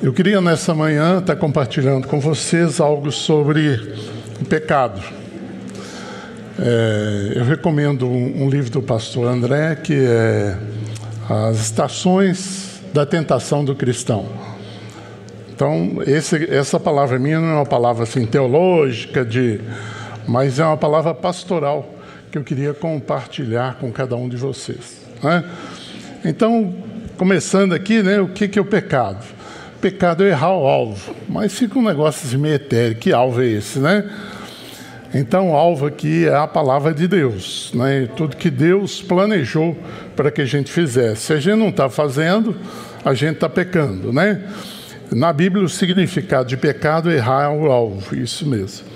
Eu queria nessa manhã estar compartilhando com vocês algo sobre o pecado. É, eu recomendo um, um, livro do pastor André que é As Estações da Tentação do Cristão. Então, esse, essa palavra minha não é uma palavra assim teológica, de, mas é uma palavra pastoral que eu queria compartilhar com cada um de vocês. Né? Então, começando aqui, né, o que, que é o pecado? Pecado é errar o alvo. Mas fica um negócio assim meio etéreo. Que alvo é esse, né? Então, alvo aqui é a palavra de Deus, né? tudo que Deus planejou para que a gente fizesse. Se a gente não está fazendo, a gente está pecando, né? Na Bíblia, o significado de pecado é errar o alvo, isso mesmo.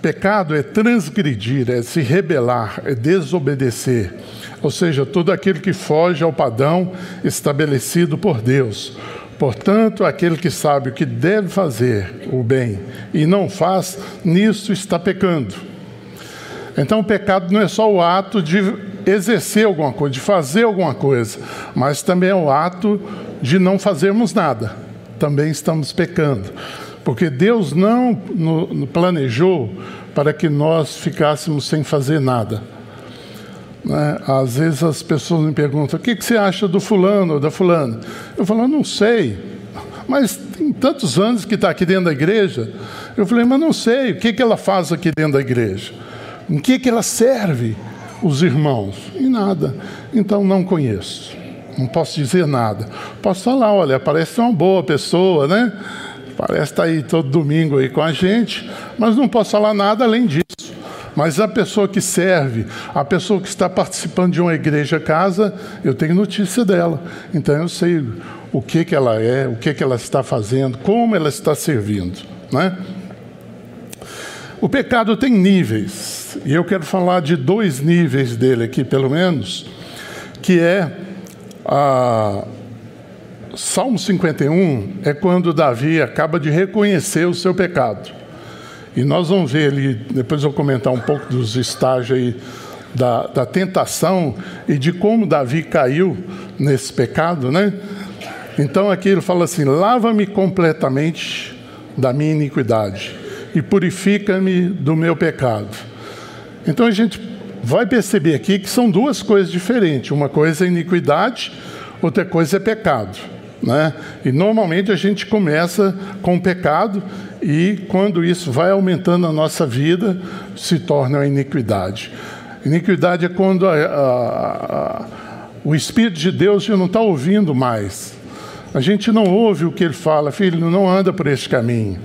Pecado é transgredir, é se rebelar, é desobedecer, ou seja, tudo aquilo que foge ao padrão estabelecido por Deus Portanto, aquele que sabe o que deve fazer, o bem, e não faz, nisso está pecando. Então, o pecado não é só o ato de exercer alguma coisa, de fazer alguma coisa, mas também é o ato de não fazermos nada. Também estamos pecando. Porque Deus não planejou para que nós ficássemos sem fazer nada. Né? Às vezes as pessoas me perguntam: o que, que você acha do fulano ou da fulana? Eu falo: não sei, mas tem tantos anos que está aqui dentro da igreja. Eu falei: mas não sei, o que, que ela faz aqui dentro da igreja? Em que, que ela serve os irmãos? Em nada. Então não conheço. Não posso dizer nada. Posso falar, olha, parece uma boa pessoa, né? Parece estar tá aí todo domingo aí com a gente, mas não posso falar nada além disso. Mas a pessoa que serve, a pessoa que está participando de uma igreja casa, eu tenho notícia dela. Então eu sei o que, que ela é, o que, que ela está fazendo, como ela está servindo. Né? O pecado tem níveis, e eu quero falar de dois níveis dele aqui, pelo menos, que é a. Salmo 51 é quando Davi acaba de reconhecer o seu pecado. E nós vamos ver ali, depois eu vou comentar um pouco dos estágios aí da, da tentação e de como Davi caiu nesse pecado, né? Então aqui ele fala assim: lava-me completamente da minha iniquidade e purifica-me do meu pecado. Então a gente vai perceber aqui que são duas coisas diferentes: uma coisa é iniquidade, outra coisa é pecado. Né? E normalmente a gente começa com o pecado e quando isso vai aumentando a nossa vida, se torna uma iniquidade. Iniquidade é quando a, a, a, o Espírito de Deus já não está ouvindo mais. A gente não ouve o que ele fala, filho, não anda por esse caminho.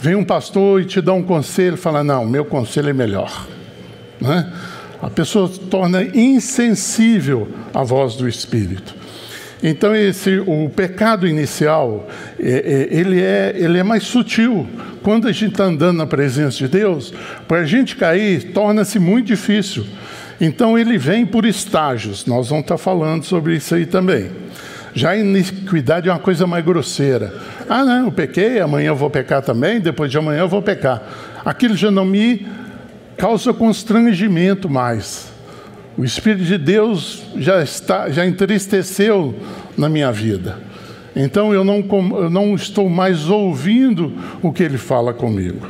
Vem um pastor e te dá um conselho, fala, não, meu conselho é melhor. Né? A pessoa se torna insensível à voz do Espírito. Então esse o pecado inicial é, é, ele é ele é mais sutil. Quando a gente está andando na presença de Deus, para a gente cair torna-se muito difícil. Então ele vem por estágios. Nós vamos estar tá falando sobre isso aí também. Já a iniquidade é uma coisa mais grosseira. Ah, não, eu pequei, amanhã eu vou pecar também, depois de amanhã eu vou pecar. Aquilo já não me causa constrangimento mais. O Espírito de Deus já, está, já entristeceu na minha vida. Então eu não, eu não estou mais ouvindo o que ele fala comigo.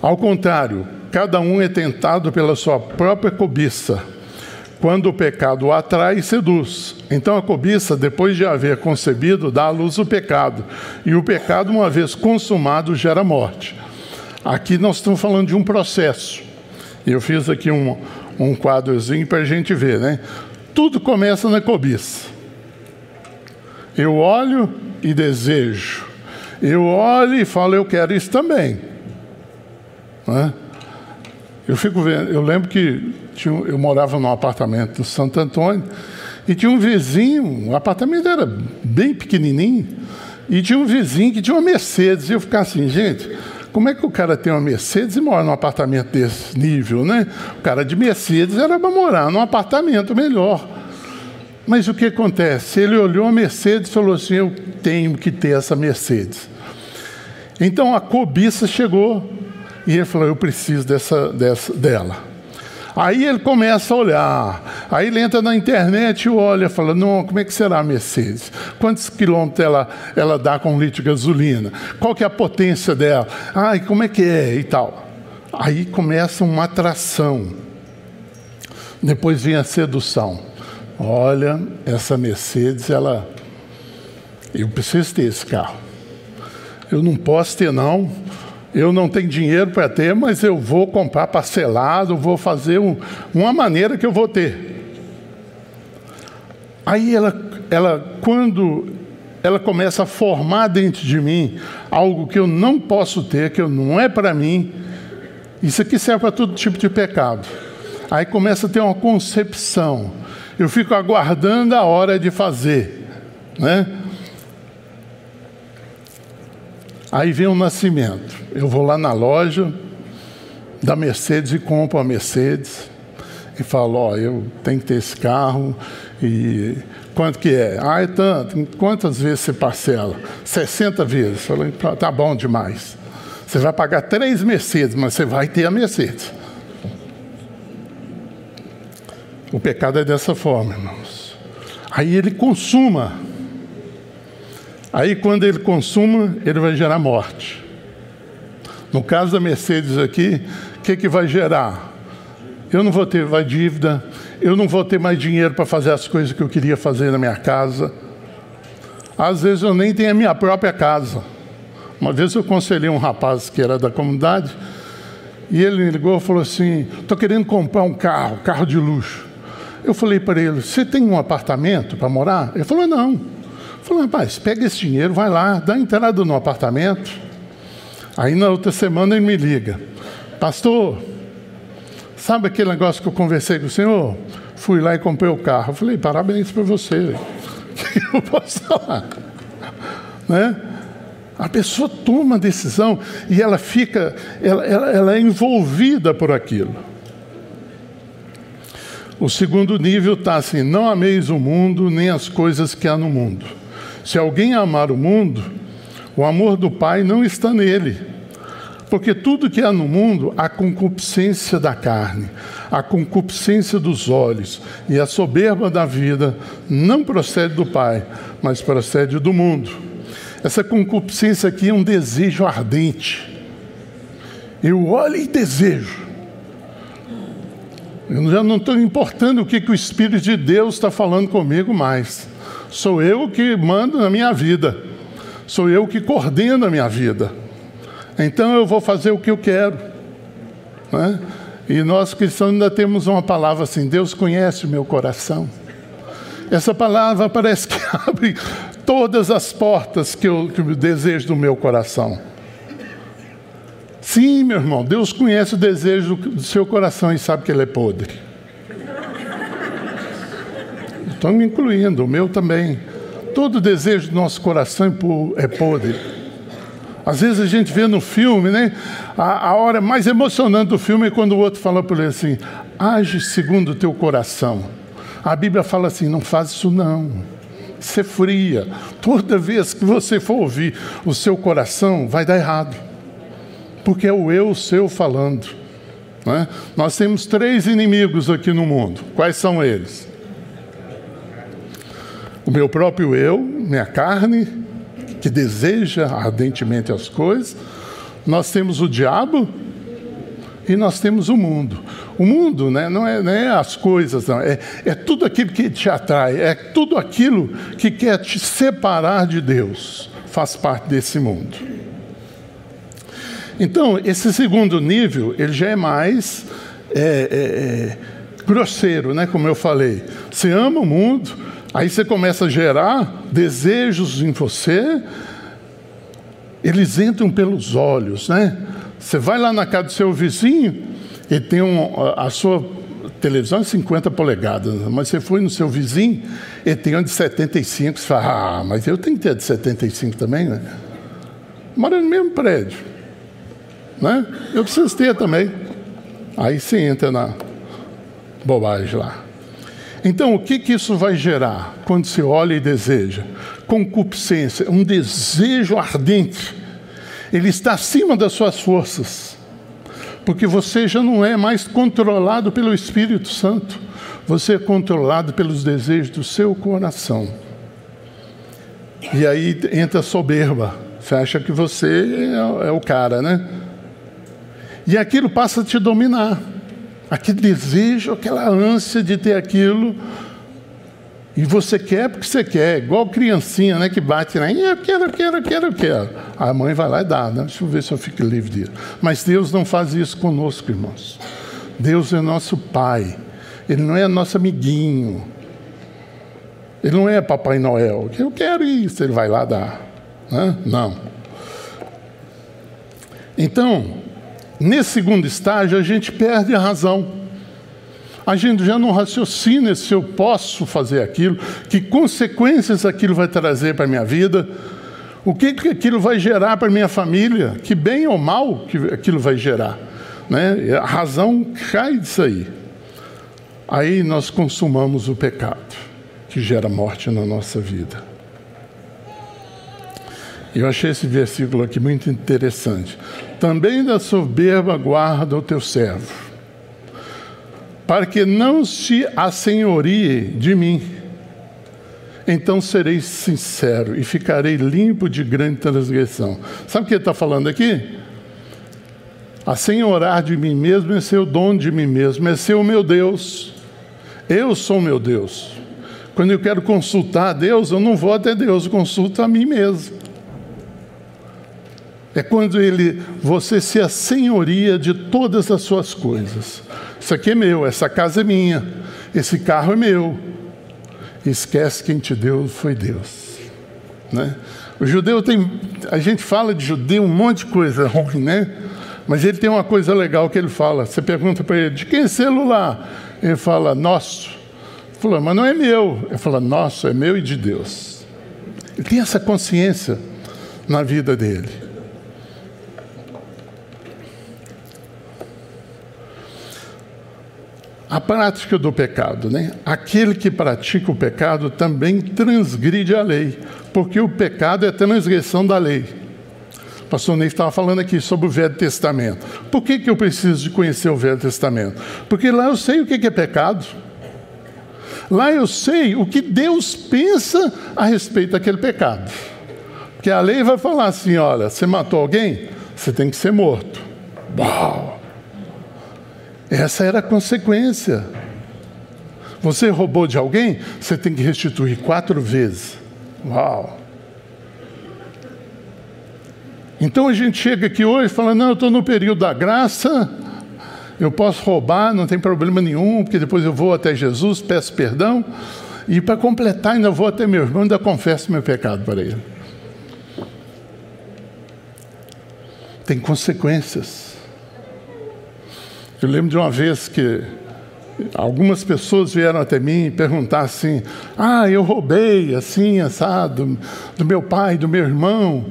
Ao contrário, cada um é tentado pela sua própria cobiça, quando o pecado o atrai e seduz. Então a cobiça, depois de haver concebido, dá à luz o pecado, e o pecado, uma vez consumado, gera morte. Aqui nós estamos falando de um processo. Eu fiz aqui um, um quadrozinho para a gente ver, né? Tudo começa na cobiça. Eu olho e desejo. Eu olho e falo, eu quero isso também. Né? Eu fico vendo, eu lembro que tinha, eu morava num apartamento no Santo Antônio e tinha um vizinho, o apartamento era bem pequenininho, e tinha um vizinho que tinha uma Mercedes. E eu ficava assim, gente, como é que o cara tem uma Mercedes e mora num apartamento desse nível, né? O cara de Mercedes era para morar num apartamento melhor. Mas o que acontece? Ele olhou a Mercedes e falou assim: Eu tenho que ter essa Mercedes. Então a cobiça chegou e ele falou: Eu preciso dessa, dessa, dela. Aí ele começa a olhar. Aí ele entra na internet e olha, fala: não, como é que será a Mercedes? Quantos quilômetros ela, ela dá com um litro de gasolina? Qual que é a potência dela? Ai, como é que é? E tal. Aí começa uma atração. Depois vem a sedução. Olha, essa Mercedes, ela. Eu preciso ter esse carro. Eu não posso ter, não eu não tenho dinheiro para ter, mas eu vou comprar parcelado, vou fazer um, uma maneira que eu vou ter. Aí ela, ela, quando ela começa a formar dentro de mim algo que eu não posso ter, que não é para mim, isso aqui serve para todo tipo de pecado. Aí começa a ter uma concepção. Eu fico aguardando a hora de fazer, né? Aí vem o nascimento. Eu vou lá na loja da Mercedes e compro a Mercedes e falo, ó, eu tenho que ter esse carro e quanto que é? Ah, é tanto. Quantas vezes você parcela? 60 vezes. Falei, tá bom demais. Você vai pagar três Mercedes, mas você vai ter a Mercedes. O pecado é dessa forma, irmãos. Aí ele consuma Aí, quando ele consuma, ele vai gerar morte. No caso da Mercedes aqui, o que, que vai gerar? Eu não vou ter mais dívida, eu não vou ter mais dinheiro para fazer as coisas que eu queria fazer na minha casa. Às vezes eu nem tenho a minha própria casa. Uma vez eu aconselhei um rapaz que era da comunidade, e ele me ligou e falou assim: estou querendo comprar um carro, carro de luxo. Eu falei para ele: você tem um apartamento para morar? Ele falou: não. Falei, rapaz, pega esse dinheiro, vai lá, dá entrada no apartamento. Aí na outra semana ele me liga, pastor, sabe aquele negócio que eu conversei com o senhor? Fui lá e comprei o carro. Eu falei, parabéns para você. O que eu posso falar? Né? A pessoa toma a decisão e ela fica, ela, ela, ela é envolvida por aquilo. O segundo nível está assim: não ameis o mundo nem as coisas que há no mundo. Se alguém amar o mundo, o amor do Pai não está nele. Porque tudo que há no mundo, a concupiscência da carne, a concupiscência dos olhos e a soberba da vida não procede do Pai, mas procede do mundo. Essa concupiscência aqui é um desejo ardente. Eu olho e desejo. Eu já não estou importando o que, que o Espírito de Deus está falando comigo mais. Sou eu que mando na minha vida. Sou eu que coordeno a minha vida. Então eu vou fazer o que eu quero. Né? E nós cristãos ainda temos uma palavra assim: Deus conhece o meu coração. Essa palavra parece que abre todas as portas que eu, que eu desejo do meu coração. Sim, meu irmão, Deus conhece o desejo do seu coração e sabe que ele é podre. Estou me incluindo, o meu também. Todo desejo do nosso coração é podre. Às vezes a gente vê no filme, né? A, a hora mais emocionante do filme é quando o outro fala para ele assim: age segundo o teu coração. A Bíblia fala assim: não faz isso não. Ser fria. Toda vez que você for ouvir o seu coração, vai dar errado. Porque é o eu seu falando. Né? Nós temos três inimigos aqui no mundo. Quais são eles? O meu próprio eu, minha carne, que deseja ardentemente as coisas, nós temos o diabo e nós temos o mundo. O mundo né, não, é, não é as coisas, não, é, é tudo aquilo que te atrai, é tudo aquilo que quer te separar de Deus, faz parte desse mundo. Então, esse segundo nível, ele já é mais é, é, é grosseiro, né, como eu falei. Você ama o mundo, Aí você começa a gerar desejos em você, eles entram pelos olhos, né? Você vai lá na casa do seu vizinho, ele tem um, a sua televisão é 50 polegadas, mas você foi no seu vizinho, ele tem uma de 75, você fala, ah, mas eu tenho que ter a de 75 também, né? Mora no mesmo prédio, né? Eu preciso ter também. Aí você entra na bobagem lá. Então, o que, que isso vai gerar quando se olha e deseja? Concupiscência, um desejo ardente. Ele está acima das suas forças. Porque você já não é mais controlado pelo Espírito Santo, você é controlado pelos desejos do seu coração. E aí entra a soberba. Você acha que você é, é o cara, né? E aquilo passa a te dominar. Aquele desejo, aquela ânsia de ter aquilo. E você quer porque você quer, igual criancinha, né, que bate, né? Eu quero, eu quero, eu quero, eu quero. A mãe vai lá e dá, né? Deixa eu ver se eu fico livre disso. Mas Deus não faz isso conosco, irmãos. Deus é nosso Pai. Ele não é nosso amiguinho. Ele não é Papai Noel. Eu quero isso, ele vai lá dar. Né? Não. Então, nesse segundo estágio, a gente perde a razão. A gente já não raciocina se eu posso fazer aquilo, que consequências aquilo vai trazer para a minha vida, o que, que aquilo vai gerar para a minha família, que bem ou mal que aquilo vai gerar. Né? A razão cai disso aí. Aí nós consumamos o pecado, que gera morte na nossa vida. Eu achei esse versículo aqui muito interessante. Também da soberba guarda o teu servo, para que não se assenhorie de mim. Então serei sincero e ficarei limpo de grande transgressão. Sabe o que ele está falando aqui? Assenhorar de mim mesmo é ser o dono de mim mesmo, é ser o meu Deus. Eu sou meu Deus. Quando eu quero consultar a Deus, eu não vou até Deus, eu consulto a mim mesmo. É quando ele, você se assenhoria de todas as suas coisas. Isso aqui é meu, essa casa é minha, esse carro é meu. Esquece quem te deu foi Deus. Né? O judeu tem. A gente fala de judeu um monte de coisa ruim, né? Mas ele tem uma coisa legal que ele fala. Você pergunta para ele, de quem é celular? Ele fala, nosso. Ele falou, mas não é meu. Ele fala, nosso, é meu e de Deus. Ele tem essa consciência na vida dele. A prática do pecado, né? Aquele que pratica o pecado também transgride a lei, porque o pecado é transgressão da lei. O pastor Ney estava falando aqui sobre o Velho Testamento. Por que, que eu preciso de conhecer o Velho Testamento? Porque lá eu sei o que é pecado. Lá eu sei o que Deus pensa a respeito daquele pecado. Porque a lei vai falar assim: olha, você matou alguém, você tem que ser morto. Uau! Essa era a consequência. Você roubou de alguém, você tem que restituir quatro vezes. Uau! Então a gente chega aqui hoje e fala: não, eu estou no período da graça, eu posso roubar, não tem problema nenhum, porque depois eu vou até Jesus, peço perdão, e para completar, ainda vou até meu irmão, ainda confesso meu pecado para ele. Tem consequências. Eu lembro de uma vez que algumas pessoas vieram até mim e perguntar assim: Ah, eu roubei assim, assado, do meu pai, do meu irmão,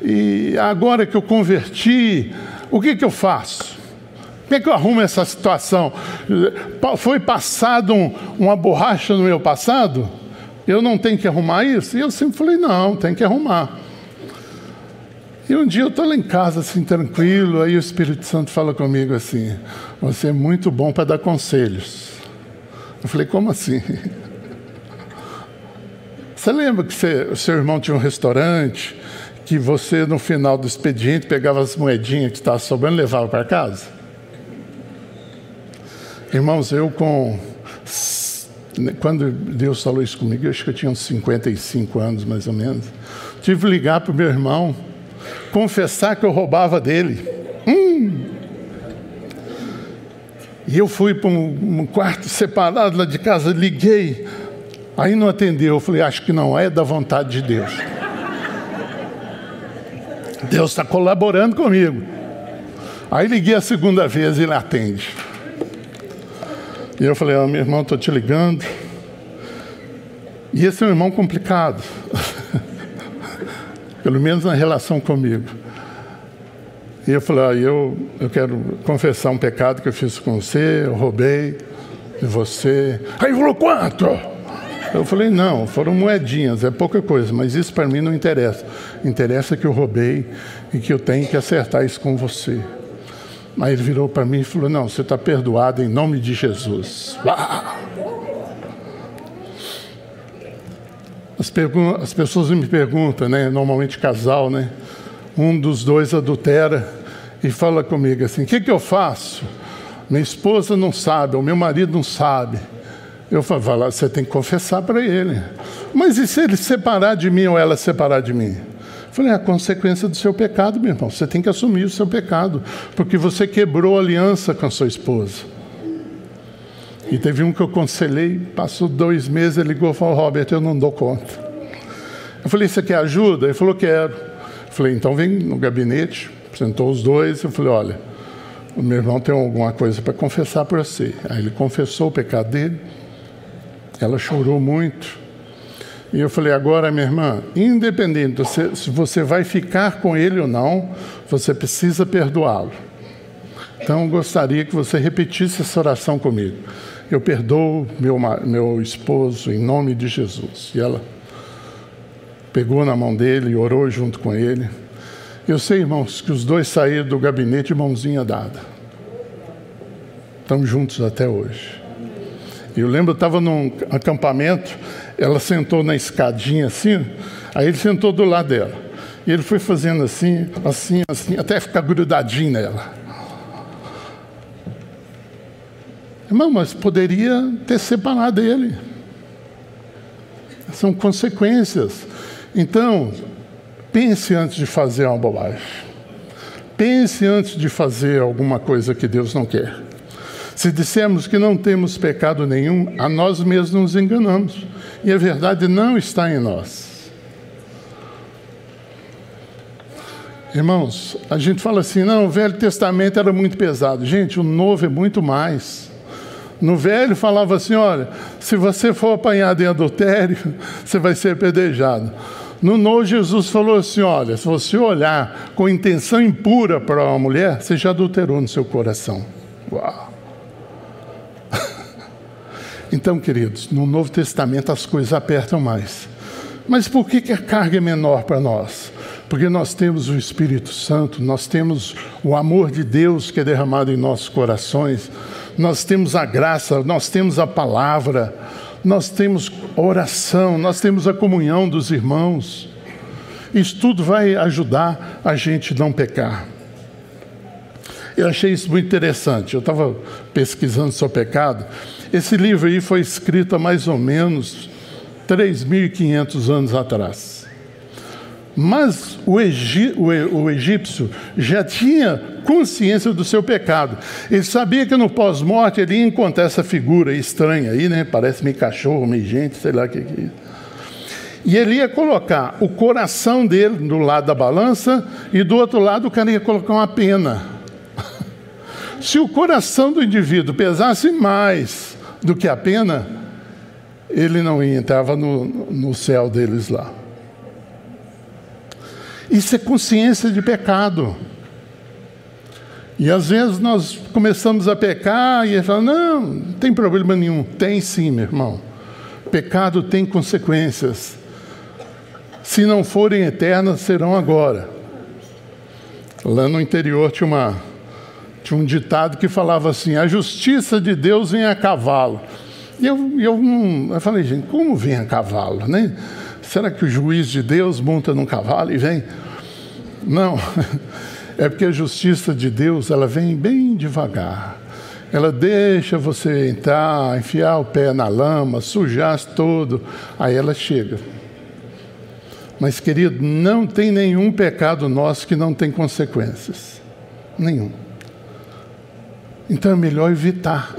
e agora que eu converti, o que, que eu faço? Como é que eu arrumo essa situação? Foi passado um, uma borracha no meu passado? Eu não tenho que arrumar isso? E eu sempre falei: Não, tem que arrumar. E um dia eu estou lá em casa, assim, tranquilo, aí o Espírito Santo fala comigo assim: Você é muito bom para dar conselhos. Eu falei: Como assim? Você lembra que você, seu irmão tinha um restaurante, que você, no final do expediente, pegava as moedinhas que estavam sobrando e levava para casa? Irmãos, eu com. Quando Deus falou isso comigo, eu acho que eu tinha uns 55 anos mais ou menos. Tive que ligar para o meu irmão confessar que eu roubava dele. Hum. E eu fui para um, um, quarto separado lá de casa, liguei. Aí não atendeu. Eu falei, acho que não é da vontade de Deus. Deus está colaborando comigo. Aí liguei a segunda vez e ele atende. E eu falei, oh, meu irmão, estou te ligando. E esse é um irmão complicado. Pelo menos na relação comigo. E eu falei, ah, eu, eu quero confessar um pecado que eu fiz com você, eu roubei de você. Aí falou, quanto? Eu falei, não, foram moedinhas, é pouca coisa, mas isso para mim não interessa. Interessa que eu roubei e que eu tenho que acertar isso com você. Aí ele virou para mim e falou: Não, você está perdoado em nome de Jesus. Uau! As, as, pessoas me perguntam, né? Normalmente casal, né? Um dos dois adultera e fala comigo assim: O que, que eu faço? Minha esposa não sabe, o meu marido não sabe. Eu falo: Você tem que confessar para ele. Mas e se ele separar de mim ou ela separar de mim? Eu falei: É a consequência do seu pecado, meu irmão. Você tem que assumir o seu pecado, porque você quebrou a aliança com a sua esposa. E teve um que eu aconselhei, passou dois meses, ele ligou e falou: Robert, eu não dou conta. Eu falei: Você quer ajuda? Ele falou: Quero. Eu falei: Então vem no gabinete. Sentou os dois. Eu falei: Olha, o meu irmão tem alguma coisa para confessar para você. Aí ele confessou o pecado dele. Ela chorou muito. E eu falei: Agora, minha irmã, independente se você vai ficar com ele ou não, você precisa perdoá-lo. Então, gostaria que você repetisse essa oração comigo eu perdoo meu, meu esposo em nome de Jesus. E ela pegou na mão dele e orou junto com ele. Eu sei, irmãos, que os dois saíram do gabinete mãozinha dada. Estão juntos até hoje. Eu lembro, eu estava num acampamento, ela sentou na escadinha assim, aí ele sentou do lado dela. E ele foi fazendo assim, assim, assim, até ficar grudadinho nela. Irmão, mas poderia ter separado ele. São consequências. Então, pense antes de fazer uma bobagem. Pense antes de fazer alguma coisa que Deus não quer. Se dissermos que não temos pecado nenhum, a nós mesmos nos enganamos. E a verdade não está em nós. Irmãos, a gente fala assim: não, o Velho Testamento era muito pesado. Gente, o Novo é muito mais. No velho falava assim: olha, se você for apanhado em adultério, você vai ser apedrejado. No novo, Jesus falou assim: olha, se você olhar com intenção impura para uma mulher, você já adulterou no seu coração. Uau! Então, queridos, no Novo Testamento as coisas apertam mais. Mas por que, a carga é menor para nós? Porque nós temos o Espírito Santo, nós temos o amor de Deus que é derramado em nossos corações nós temos a graça, nós temos a palavra, nós temos oração, nós temos a comunhão dos irmãos. Isso tudo vai ajudar a gente não pecar. Eu achei isso muito interessante. Eu estava pesquisando sobre pecado. Esse livro aí foi escrito há mais ou menos 3.500 anos atrás. Mas o, o, o, egípcio já tinha consciência do seu pecado. Ele sabia que no pós-morte ele ia encontrar essa figura estranha aí, né? Parece meio cachorro, meio gente, sei lá o que, que é. E ele ia colocar o coração dele do lado da balança e do outro lado o cara ia colocar uma pena. Se o coração do indivíduo pesasse mais do que a pena, ele não entrava no, no céu deles lá. Isso é consciência de pecado. E às vezes nós começamos a pecar e fala: não, não tem problema nenhum. Tem sim, meu irmão. Pecado tem consequências. Se não forem eternas, serão agora. Lá no interior tinha, uma, tinha um ditado que falava assim: a justiça de Deus vem a cavalo. E eu, eu, não, eu falei, gente, como vem a cavalo? Né? Será que o juiz de Deus monta num cavalo e vem? Não, é porque a justiça de Deus ela vem bem devagar. Ela deixa você entrar, enfiar o pé na lama, sujar todo, aí ela chega. Mas, querido, não tem nenhum pecado nosso que não tem consequências. Nenhum. Então é melhor evitar.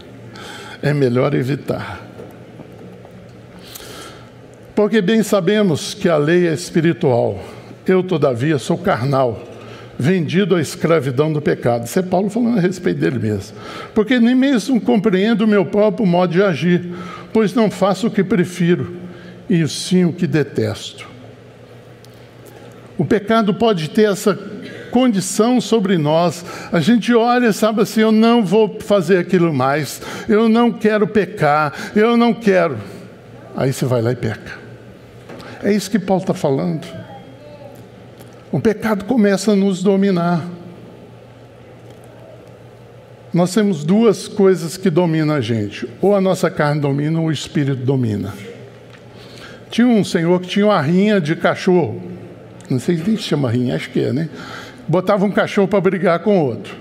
é melhor evitar. Porque bem sabemos que a lei é espiritual. Eu, todavia, sou carnal, vendido à escravidão do pecado. Isso é Paulo falando a respeito dele mesmo. Porque nem mesmo compreendo o meu próprio modo de agir, pois não faço o que prefiro, e sim o que detesto. O pecado pode ter essa condição sobre nós. A gente olha e sabe assim: eu não vou fazer aquilo mais, eu não quero pecar, eu não quero. Aí você vai lá e peca. É isso que Paulo está falando. O pecado começa a nos dominar. nós temos duas coisas que dominam a gente: ou a nossa carne domina, ou o espírito domina. Tinha um senhor que tinha uma rinha de cachorro. Não sei se chama rinha, acho que é, né? Botava um cachorro para brigar com outro.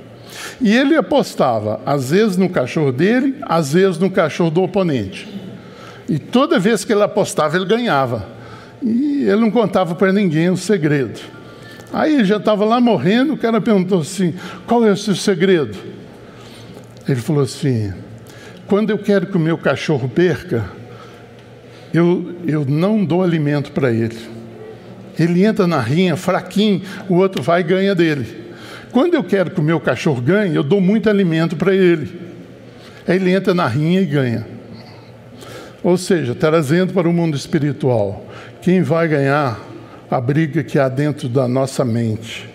E ele apostava, às vezes no cachorro dele, às vezes no cachorro do oponente. E toda vez que ele apostava, ele ganhava. E ele não contava para ninguém o segredo. Aí já estava lá morrendo, o cara perguntou assim: qual é o seu segredo? Ele falou assim: quando eu quero que o meu cachorro perca, eu, eu não dou alimento para ele. Ele entra na rinha fraquinho, o outro vai e ganha dele. Quando eu quero que o meu cachorro ganhe, eu dou muito alimento para ele. Aí ele entra na rinha e ganha. Ou seja, trazendo para o mundo espiritual, quem vai ganhar a briga que há dentro da nossa mente?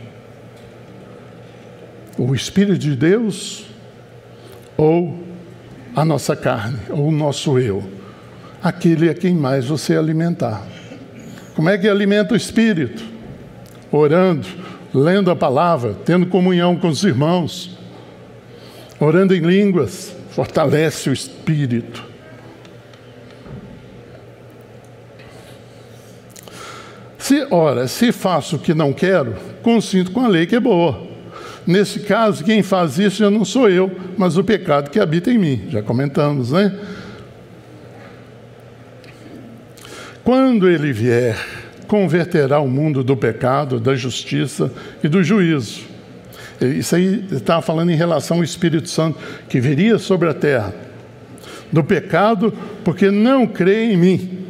O Espírito de Deus ou a nossa carne, ou o nosso eu? Aquele a quem mais você alimentar. Como é que alimenta o espírito? Orando, lendo a palavra, tendo comunhão com os irmãos, orando em línguas, fortalece o espírito. Se, ora, se faço o que não quero, consinto com a lei que é boa. Nesse caso, quem faz isso já não sou eu, mas o pecado que habita em mim. Já comentamos, né? Quando ele vier, converterá o mundo do pecado, da justiça e do juízo. Isso aí estava falando em relação ao Espírito Santo que viria sobre a terra. Do pecado, porque não crê em mim.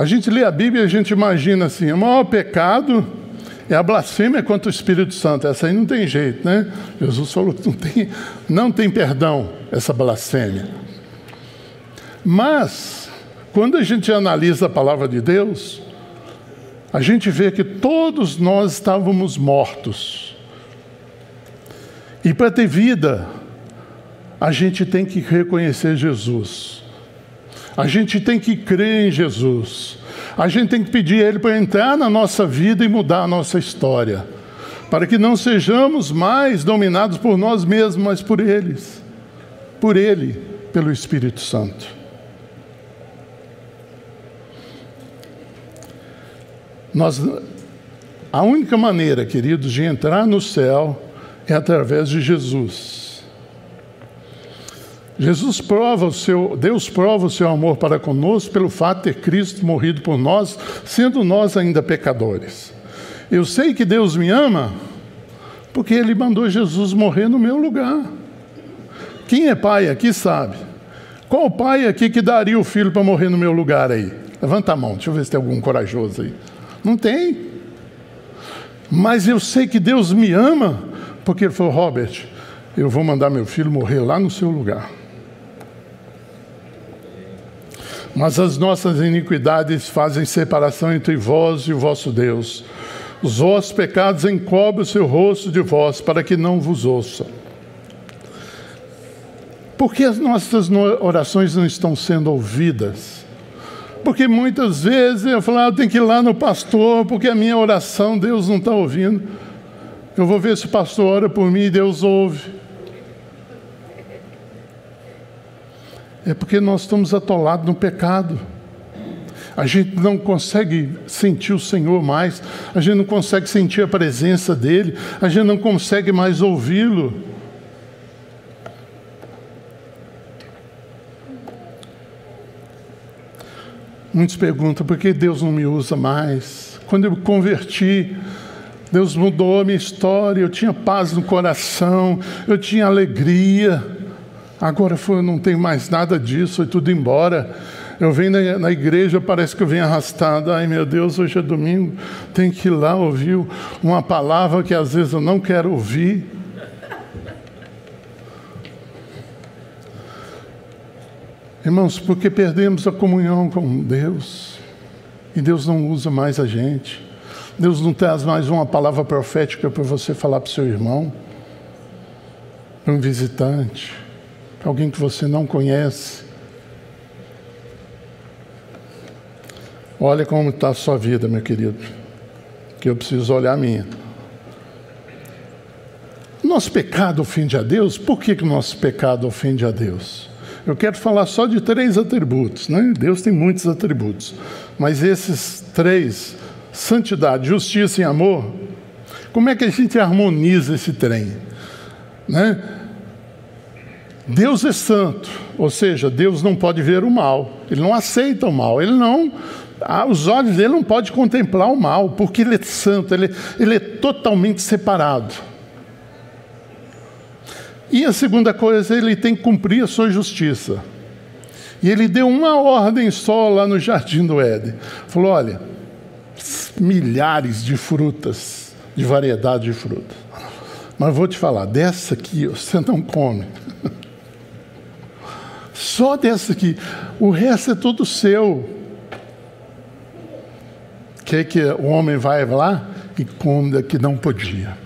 A gente lê a Bíblia e a gente imagina assim: o maior pecado é a blasfêmia contra o Espírito Santo. Essa aí não tem jeito, né? Jesus falou que não tem, não tem perdão essa blasfêmia. Mas, quando a gente analisa a palavra de Deus, a gente vê que todos nós estávamos mortos. E para ter vida, a gente tem que reconhecer Jesus. A gente tem que crer em Jesus. A gente tem que pedir a Ele para entrar na nossa vida e mudar a nossa história, para que não sejamos mais dominados por nós mesmos, mas por eles, por Ele, pelo Espírito Santo. Nós, a única maneira, queridos, de entrar no céu é através de Jesus. Jesus prova o seu, Deus prova o seu amor para conosco pelo fato de ter Cristo morrido por nós, sendo nós ainda pecadores. Eu sei que Deus me ama porque Ele mandou Jesus morrer no meu lugar. Quem é pai aqui sabe. Qual pai aqui que daria o filho para morrer no meu lugar aí? Levanta a mão, deixa eu ver se tem algum corajoso aí. Não tem. Mas eu sei que Deus me ama porque Ele falou: Robert, eu vou mandar meu filho morrer lá no seu lugar. Mas as nossas iniquidades fazem separação entre vós e o vosso Deus. Os vossos pecados encobrem o seu rosto de vós, para que não vos ouça. Por que as nossas orações não estão sendo ouvidas? Porque muitas vezes eu falo, ah, eu tenho que ir lá no pastor, porque a minha oração Deus não está ouvindo. Eu vou ver se o pastor ora por mim e Deus ouve. É porque nós estamos atolados no pecado. A gente não consegue sentir o Senhor mais, a gente não consegue sentir a presença dEle, a gente não consegue mais ouvi-lo. Muitos perguntam por que Deus não me usa mais. Quando eu me converti, Deus mudou a minha história, eu tinha paz no coração, eu tinha alegria. Agora foi, não tem mais nada disso, foi tudo embora. Eu venho na, na, igreja, parece que eu venho arrastado. Ai meu Deus, hoje é domingo, tem que ir lá ouvir uma palavra que às vezes eu não quero ouvir. Irmãos, porque perdemos a comunhão com Deus e Deus não usa mais a gente. Deus não traz mais uma palavra profética para você falar para o seu irmão, para um visitante alguém que você não conhece. Olha como está a sua vida, meu querido, que eu preciso olhar a minha. nosso pecado ofende a Deus, por que o nosso pecado ofende a Deus? Eu quero falar só de três atributos, né? Deus tem muitos atributos, mas esses três, santidade, justiça e amor, como é que a gente harmoniza esse trem? Né? Deus é santo, ou seja, Deus não pode ver o mal, ele não aceita o mal, ele não. Os olhos dele não podem contemplar o mal, porque ele é santo, ele, ele é totalmente separado. E a segunda coisa, ele tem que cumprir a sua justiça. E ele deu uma ordem só lá no jardim do Éden. Falou: olha, milhares de frutas, de variedade de frutas. Mas vou te falar, dessa aqui você não come. Só dessa aqui. O resto é todo seu. Que que o homem vai lá e come da que não podia.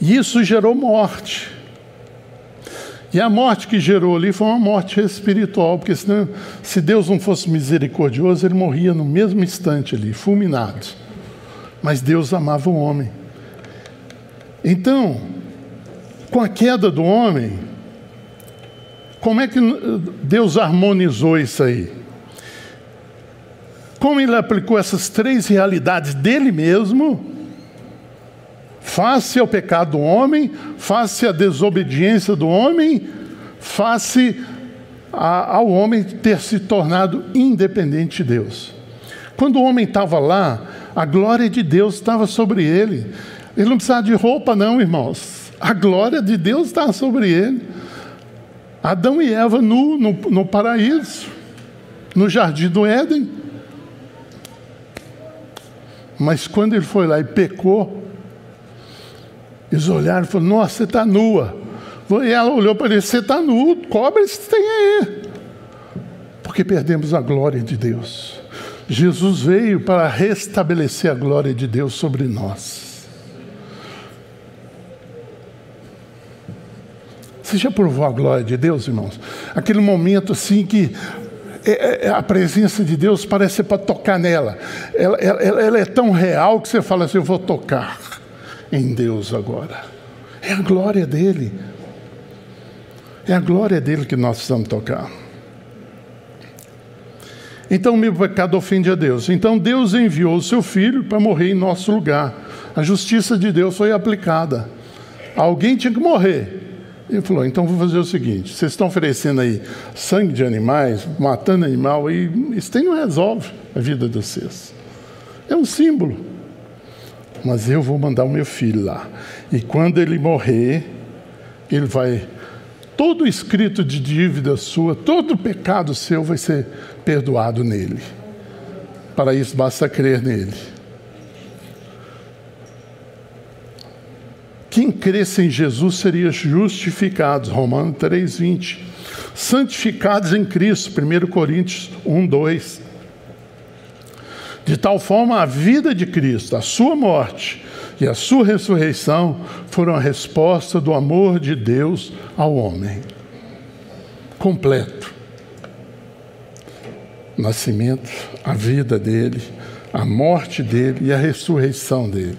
E isso gerou morte. E a morte que gerou ali foi uma morte espiritual, porque senão, se Deus não fosse misericordioso, ele morria no mesmo instante ali, fulminado. Mas Deus amava o homem. Então, com a queda do homem, como é que Deus harmonizou isso aí? Como ele aplicou essas três realidades dele mesmo face ao pecado do homem, face à desobediência do homem, face a, ao homem ter se tornado independente de Deus. Quando o homem estava lá, a glória de Deus estava sobre ele. Ele não precisava de roupa, não, irmãos. A glória de Deus estava sobre ele. Adão e Eva nu no, no paraíso, no jardim do Éden. Mas quando ele foi lá e pecou, eles olharam e falaram: Nossa, você está nua. E ela olhou para ele: Você está nu, cobre esse tem aí. Porque perdemos a glória de Deus. Jesus veio para restabelecer a glória de Deus sobre nós. Você já provou a glória de Deus, irmãos? Aquele momento assim que é, é, é, a presença de Deus parece para tocar nela. Ela, ela, ela, é tão real que você fala assim: Eu vou tocar em Deus agora. É a glória dele. É a glória dele que nós precisamos tocar. Então, meu pecado ofende a Deus. Então, Deus enviou o seu filho para morrer em nosso lugar. A justiça de Deus foi aplicada. Alguém tinha que morrer. Ele falou: então vou fazer o seguinte: vocês estão oferecendo aí sangue de animais, matando animal, e isso aí não resolve a vida de vocês. É um símbolo mas eu vou mandar o meu filho lá. E quando ele morrer, ele vai. Todo escrito de dívida sua, todo pecado seu vai ser perdoado nele. Para isso basta crer nele. Cresce em Jesus seria justificado, Romanos 3:20. Santificados em Cristo, 1 Coríntios 1, 2. De tal forma, a vida de Cristo, a sua morte e a sua ressurreição foram a resposta do amor de Deus ao homem. Completo. Nascimento, a vida dele, a morte dele e a ressurreição dele.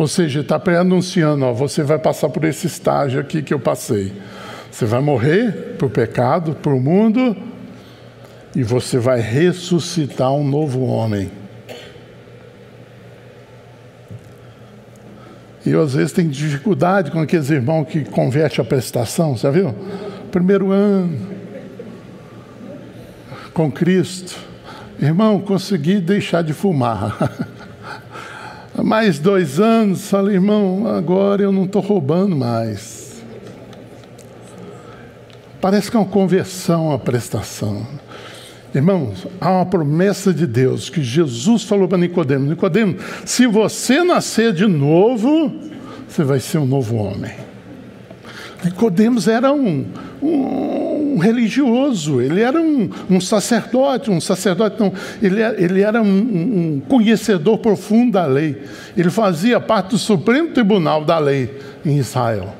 Ou seja, está pré-anunciando: você vai passar por esse estágio aqui que eu passei. Você vai morrer por pecado, por mundo e você vai ressuscitar um novo homem. E eu às vezes tenho dificuldade com aqueles irmãos que converte a prestação, já viu? Primeiro ano com Cristo. Irmão, consegui deixar de fumar. Mais dois anos, falei, irmão, agora eu não estou roubando mais. Parece que é uma conversão a prestação. Irmãos, há uma promessa de Deus que Jesus falou para Nicodemo: Nicodemo, se você nascer de novo, você vai ser um novo homem. Nicodemos era um, um, religioso, ele era um, um, sacerdote, um sacerdote, não, ele, ele era um, conhecedor profundo da lei. Ele fazia parte do Supremo Tribunal da Lei em Israel.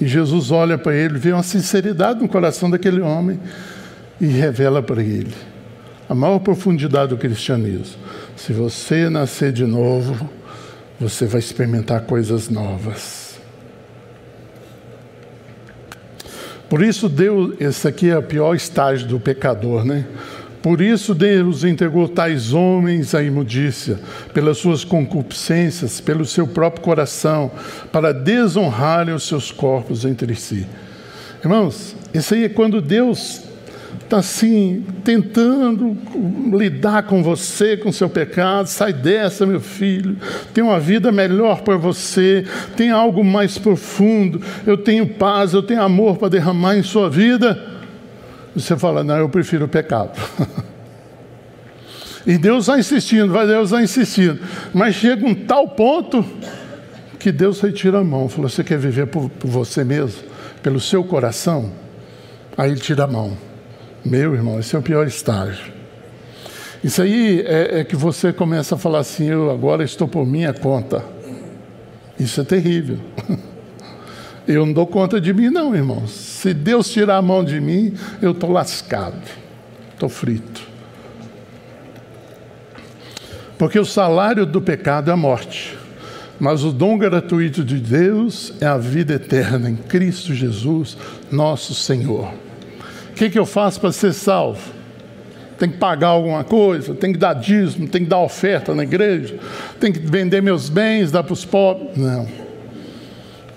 E Jesus olha para ele, vê uma sinceridade no coração daquele homem e revela para ele a maior profundidade do cristianismo. Se você nascer de novo, você vai experimentar coisas novas. Por isso, Deus, esse aqui é o pior estágio do pecador, né? Por isso Deus entregou tais homens à imundícia, pelas suas concupiscências, pelo seu próprio coração, para desonrarem os seus corpos entre si. Irmãos, isso aí é quando Deus está assim, tentando lidar com você, com seu pecado. Sai dessa, meu filho. Tem uma vida melhor para você. Tem algo mais profundo. Eu tenho paz, eu tenho amor para derramar em sua vida. Você fala, não, eu prefiro o pecado. e Deus vai insistindo, vai Deus vai insistindo. Mas chega um tal ponto que Deus retira a mão. Falou, você quer viver por, por você mesmo? Pelo seu coração? Aí ele tira a mão. Meu irmão, esse é o pior estágio. Isso aí é, é, que você começa a falar assim: eu agora estou por minha conta. Isso é terrível. Eu não dou conta de mim, não, irmãos. Se Deus tirar a mão de mim, eu estou lascado, estou frito. Porque o salário do pecado é a morte, mas o dom gratuito de Deus é a vida eterna em Cristo Jesus, nosso Senhor. Que, que eu faço para ser salvo? Tem que pagar alguma coisa, tem que dar dízimo, tem que dar oferta na igreja, tem que vender meus bens, dar para os pobres. Não.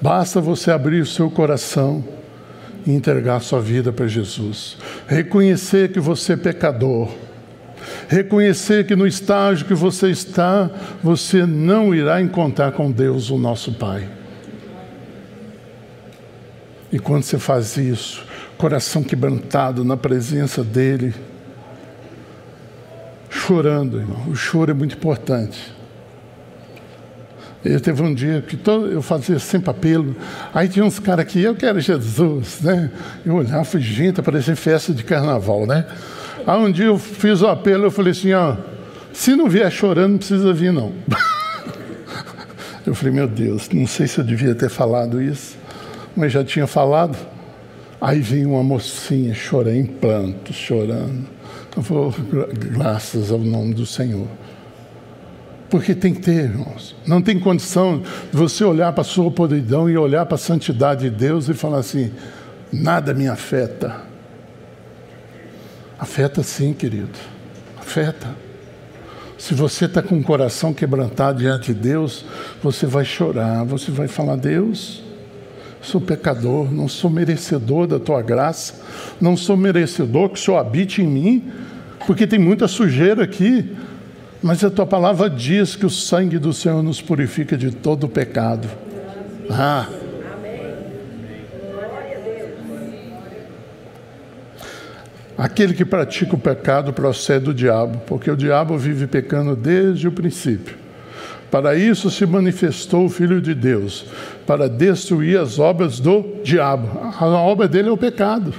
Basta você abrir o seu coração e entregar sua vida para Jesus. Reconhecer que você é pecador. Reconhecer que no estágio que você está, você não irá encontrar com Deus, o nosso Pai. E quando você faz isso, coração quebrantado na presença dEle, chorando, irmão, o choro é muito importante. Eu teve um dia que todo, eu fazia sempre apelo. Aí tinha uns caras que eu quero Jesus, né? Eu olhava falei, gente, parecia festa de carnaval, né? Aí um dia eu fiz o apelo, eu falei assim, ó, se não vier chorando, não precisa vir, não. eu falei, meu Deus, não sei se eu devia ter falado isso, mas já tinha falado. Aí vinha uma mocinha chorando, em plantos, chorando. Eu falei, graças ao nome do Senhor. Porque tem que ter, irmãos. Não tem condição de você olhar para a sua podridão e olhar para a santidade de Deus e falar assim: nada me afeta. Afeta sim, querido. Afeta. Se você está com o coração quebrantado diante de Deus, você vai chorar, você vai falar: Deus, sou pecador, não sou merecedor da tua graça, não sou merecedor que o Senhor habite em mim, porque tem muita sujeira aqui. Mas a tua palavra diz que o sangue do Senhor nos purifica de todo o pecado. Ah. Aquele que pratica o pecado procede do diabo, porque o diabo vive pecando desde o princípio. Para isso se manifestou o Filho de Deus, para destruir as obras do diabo. A obra dele é o pecado.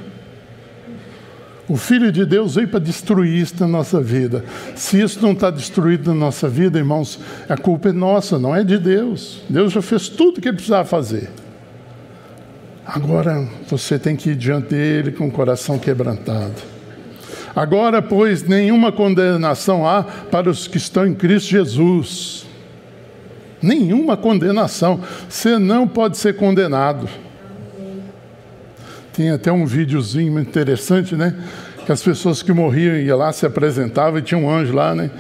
O Filho de Deus veio para destruir isso na nossa vida. Se isso não está destruído na nossa vida, irmãos, a culpa é nossa, não é de Deus. Deus já fez tudo o que ele precisava fazer. Agora você tem que ir diante dele com o coração quebrantado. Agora, pois, nenhuma condenação há para os que estão em Cristo Jesus. Nenhuma condenação. Você não pode ser condenado. Tem até um videozinho interessante, né? Que as pessoas que morriam iam lá, se apresentavam e tinha um anjo lá, né?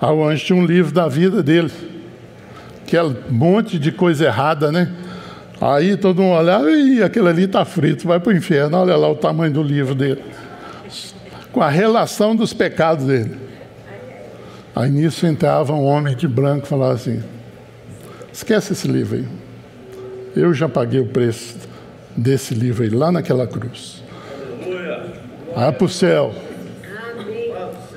Aí o anjo tinha um livro da vida dele. Que é um monte de coisa errada, né? Aí todo mundo olhava e aquele ali está frito, vai para o inferno. Olha lá o tamanho do livro dele. Com a relação dos pecados dele. Aí nisso entrava um homem de branco e falava assim: esquece esse livro aí. Eu já paguei o preço desse livro aí, lá naquela cruz. Vai para o céu.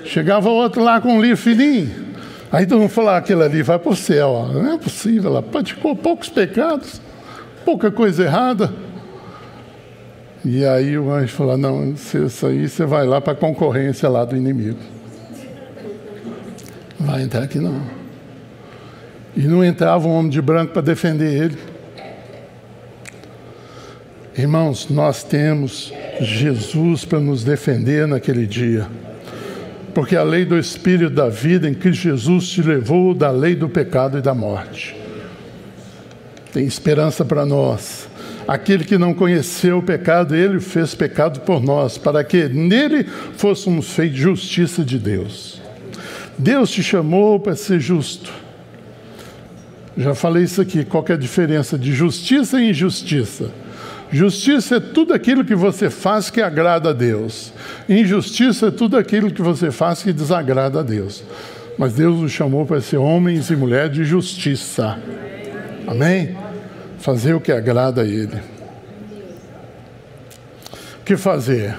Chegava outro lá com um livro fininho. Aí todo mundo falava, aquele ali vai para o céu. Ó. Não é possível, ela praticou poucos pecados, pouca coisa errada. E aí o anjo falou, não, isso aí você vai lá para a concorrência lá do inimigo. Vai entrar aqui não. E não entrava um homem de branco para defender ele. Irmãos, nós temos Jesus para nos defender naquele dia. porque a lei do Espírito da vida em Cristo Jesus te levou da lei do pecado e da morte. Tem esperança para nós. Aquele que não conheceu o pecado, ele fez pecado por nós, para que nele fôssemos feitos justiça de Deus. Deus te chamou para ser justo. Já falei isso aqui. Qual é a diferença de justiça e injustiça? Justiça é tudo aquilo que você faz que agrada a Deus. Injustiça é tudo aquilo que você faz que desagrada a Deus. Mas Deus nos chamou para ser homens e mulheres de justiça. Amém? Fazer o que agrada a Ele. O que fazer?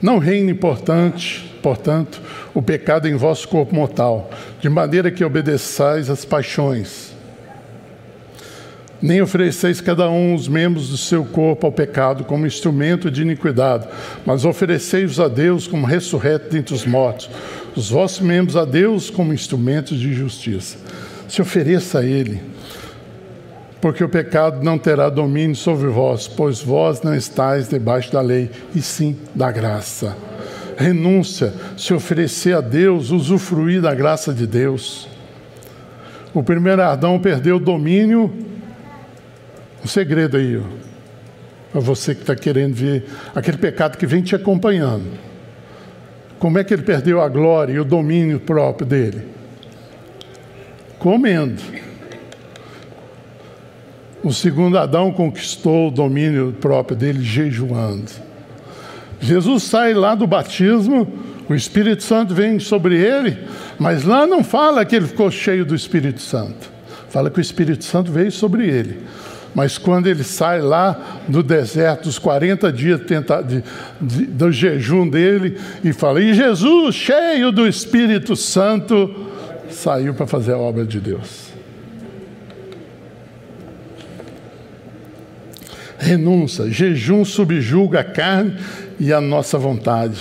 Não reine importante, portanto, o pecado em vosso corpo mortal, de maneira que obedeçais às paixões. Nem ofereceis cada um os membros do seu corpo ao pecado como instrumento de iniquidade, mas ofereceis-os a Deus como ressurreto dentre os mortos, os vossos membros a Deus como instrumentos de justiça. Se ofereça a Ele porque o pecado não terá domínio sobre vós, pois vós não estáis debaixo da lei, e sim da graça. Renúncia, se oferecer a Deus, usufruir da graça de Deus. O primeiro Adão perdeu o domínio. Um segredo aí. Para você que está querendo ver aquele pecado que vem te acompanhando. Como é que ele perdeu a glória e o domínio próprio dele? Comendo. O segundo Adão conquistou o domínio próprio dele jejuando. Jesus sai lá do batismo, o Espírito Santo vem sobre ele, mas lá não fala que ele ficou cheio do Espírito Santo. Fala que o Espírito Santo veio sobre ele. Mas quando ele sai lá do deserto, os 40 dias de, de, do jejum dele, e fala: E Jesus, cheio do Espírito Santo, saiu para fazer a obra de Deus. renúncia, jejum subjuga a carne e a nossa vontade,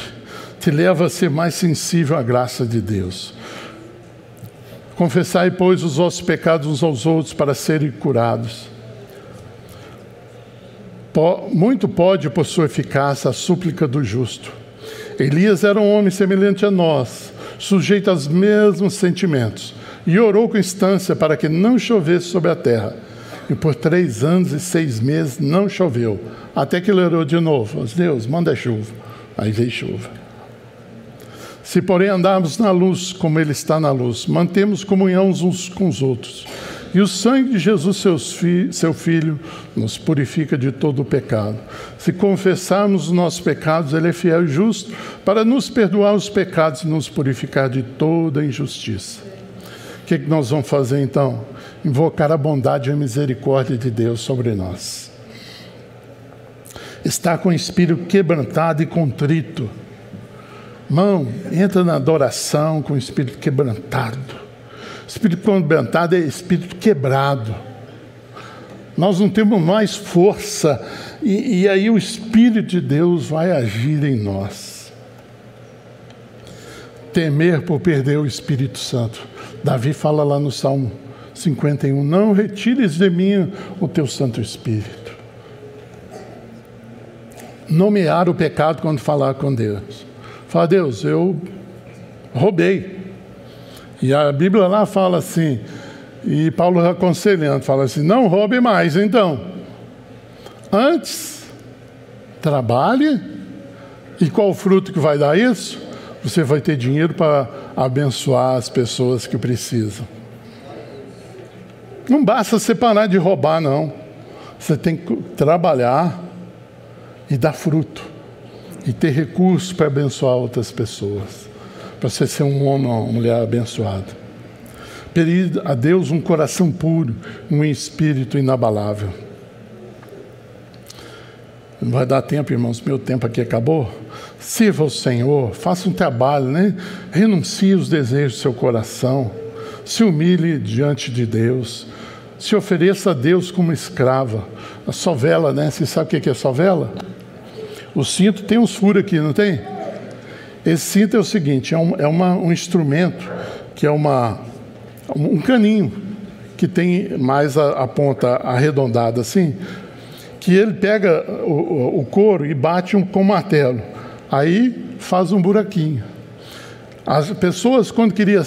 te leva a ser mais sensível à graça de Deus. Confessai, pois, os vossos pecados uns aos outros para serem curados. Muito pode, por sua eficácia, a súplica do justo. Elias era um homem semelhante a nós, sujeito aos mesmos sentimentos, e orou com instância para que não chovesse sobre a terra e por três anos e seis meses não choveu. Até que ele orou de novo: Deus, manda chuva. Aí veio chuva. Se, porém, andarmos na luz como Ele está na luz, mantemos comunhão uns com os outros. E o sangue de Jesus, fi seu Filho, nos purifica de todo o pecado. Se confessarmos os nossos pecados, Ele é fiel e justo para nos perdoar os pecados e nos purificar de toda injustiça. O que, que nós vamos fazer então? invocar a bondade e a misericórdia de Deus sobre nós. Estar com o espírito quebrantado e contrito. Mão, entra na adoração com o espírito quebrantado. Espírito quebrantado é espírito quebrado. Nós não temos mais força, e, e aí o Espírito de Deus vai agir em nós. Temer por perder o Espírito Santo. Davi fala lá no Salmo 51. Não retires de mim o teu Santo Espírito. Nomear o pecado quando falar com Deus. Fala, Deus, eu roubei. E a Bíblia lá fala assim, e Paulo aconselhando, fala assim: não roube mais, então. Antes, trabalhe, e qual o fruto que vai dar isso? Você vai ter dinheiro para abençoar as pessoas que precisam. Não basta você parar de roubar, não. Você tem que trabalhar e dar fruto. E ter recursos para abençoar outras pessoas. Para você ser um homem ou uma mulher abençoado. Pedir a Deus um coração puro, um espírito inabalável. Não vai dar tempo, irmãos, meu tempo aqui acabou. Sirva ao Senhor, faça um trabalho, né? Renuncie os desejos do seu coração. Se humilhe diante de Deus se ofereça a Deus como escrava. A sovela, né? Você sabe o que é sovela? O cinto tem uns furos aqui, não tem? Esse cinto é o seguinte: é um, é uma, um instrumento que é uma, um caninho que tem mais a, a ponta arredondada assim, que ele pega o, o, o couro e bate um, com um martelo. Aí faz um buraquinho. As pessoas, quando queriam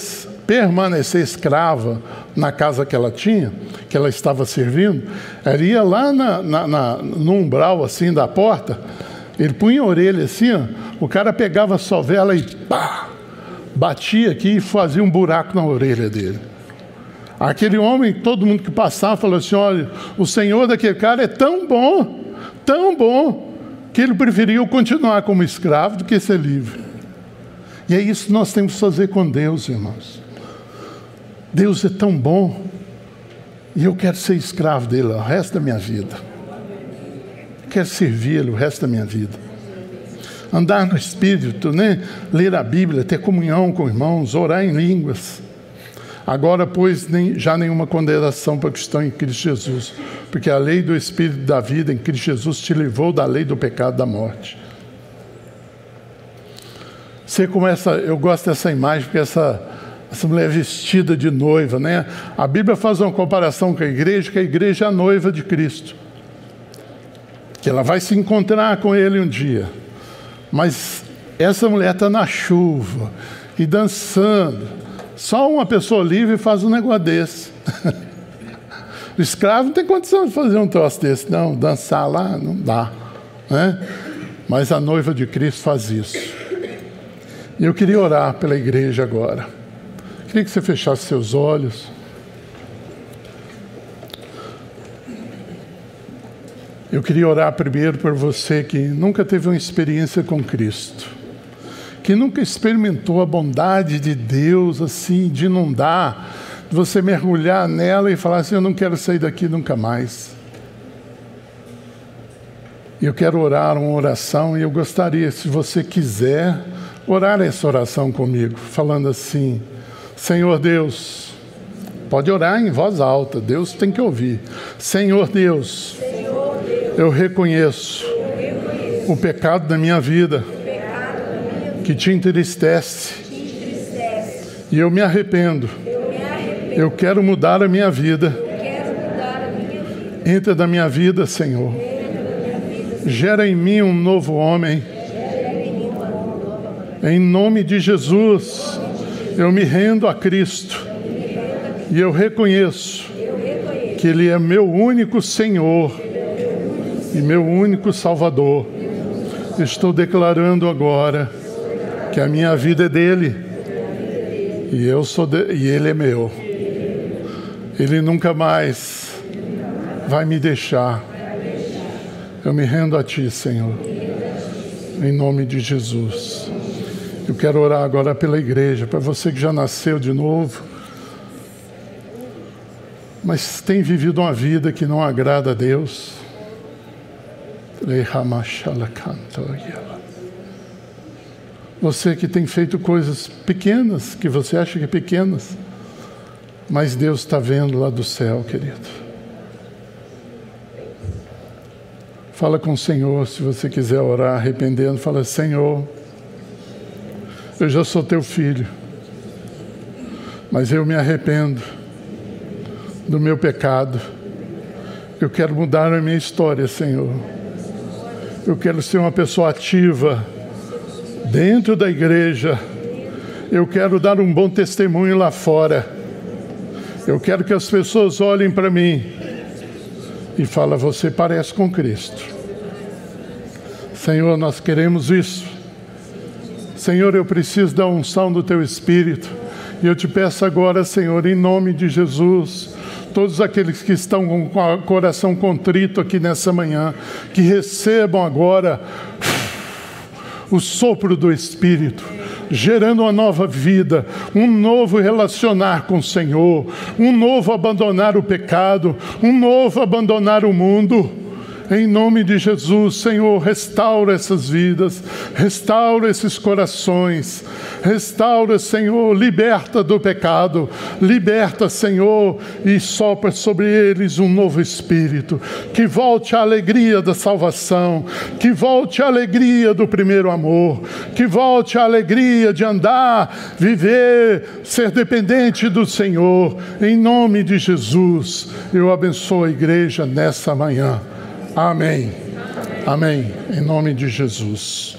permanecer escrava na casa que ela tinha, que ela estava servindo, ela ia lá na, na, na, no umbral assim da porta, ele punha a orelha assim, ó, o cara pegava a sovela e pá, batia aqui e fazia um buraco na orelha dele. Aquele homem, todo mundo que passava, falou assim: olha, o senhor daquele cara é tão bom, tão bom, que ele preferiu continuar como escravo do que ser livre. E é isso que nós temos que fazer com Deus, irmãos. Deus é tão bom, e eu quero ser escravo dele o resto da minha vida. quero servi-lo o resto da minha vida. Andar no Espírito, né? ler a Bíblia, ter comunhão com irmãos, orar em línguas. Agora, pois, nem, já nenhuma condenação para o que em Cristo Jesus, porque a lei do Espírito da vida em Cristo Jesus te levou da lei do pecado da morte. Você começa, eu gosto dessa imagem, porque essa, essa mulher vestida de noiva, né? A Bíblia faz uma comparação com a igreja, que a igreja é a noiva de Cristo. Que ela vai se encontrar com ele um dia. Mas essa mulher está na chuva e dançando só uma pessoa livre faz um negócio desse. o escravo não tem condição de fazer um troço desse, não. Dançar lá, não dá. Né? Mas a noiva de Cristo faz isso. E eu queria orar pela igreja agora. Queria que você fechasse seus olhos. Eu queria orar primeiro por você que nunca teve uma experiência com Cristo que nunca experimentou a bondade de Deus assim, de inundar, de você mergulhar nela e falar assim: Eu não quero sair daqui nunca mais. Eu quero orar uma oração e eu gostaria, se você quiser, orar essa oração comigo, falando assim: Senhor Deus, pode orar em voz alta, Deus tem que ouvir. Senhor Deus, Senhor eu reconheço o pecado da minha vida que te entristece. E eu me arrependo. Eu quero mudar a minha vida. Entra da minha vida, Senhor. Gera em mim um novo homem. Em nome de Jesus, eu me rendo a Cristo. E eu reconheço que Ele é meu único Senhor e meu único Salvador. Estou declarando agora que a minha vida é dele e eu sou de, e ele é meu. Ele nunca mais vai me deixar. Eu me rendo a ti, Senhor. Em nome de Jesus. Eu quero orar agora pela igreja, para você que já nasceu de novo, mas tem vivido uma vida que não agrada a Deus. Você que tem feito coisas pequenas, que você acha que é pequenas, mas Deus está vendo lá do céu, querido. Fala com o Senhor, se você quiser orar arrependendo, fala: Senhor, eu já sou teu filho, mas eu me arrependo do meu pecado. Eu quero mudar a minha história, Senhor. Eu quero ser uma pessoa ativa dentro da igreja. Eu quero dar um bom testemunho lá fora. Eu quero que as pessoas olhem para mim e falem: Você parece com Cristo. Senhor, nós queremos isso. Senhor, eu preciso da unção do Teu Espírito. E eu te peço agora, Senhor, em nome de Jesus, todos aqueles que estão com o coração contrito aqui nessa manhã, que recebam agora o sopro do Espírito, gerando uma nova vida, um novo relacionar com o Senhor, um novo abandonar o pecado, um novo abandonar o mundo. Em nome de Jesus, Senhor, restaura essas vidas, restaura esses corações, restaura, Senhor, liberta do pecado, liberta, Senhor, e sopra sobre eles um novo espírito, que volte a alegria da salvação, que volte a alegria do primeiro amor, que volte a alegria de andar, viver, ser dependente do Senhor. Em nome de Jesus, eu abençoo a igreja nessa manhã. Amém. Amém. Em nome de Jesus.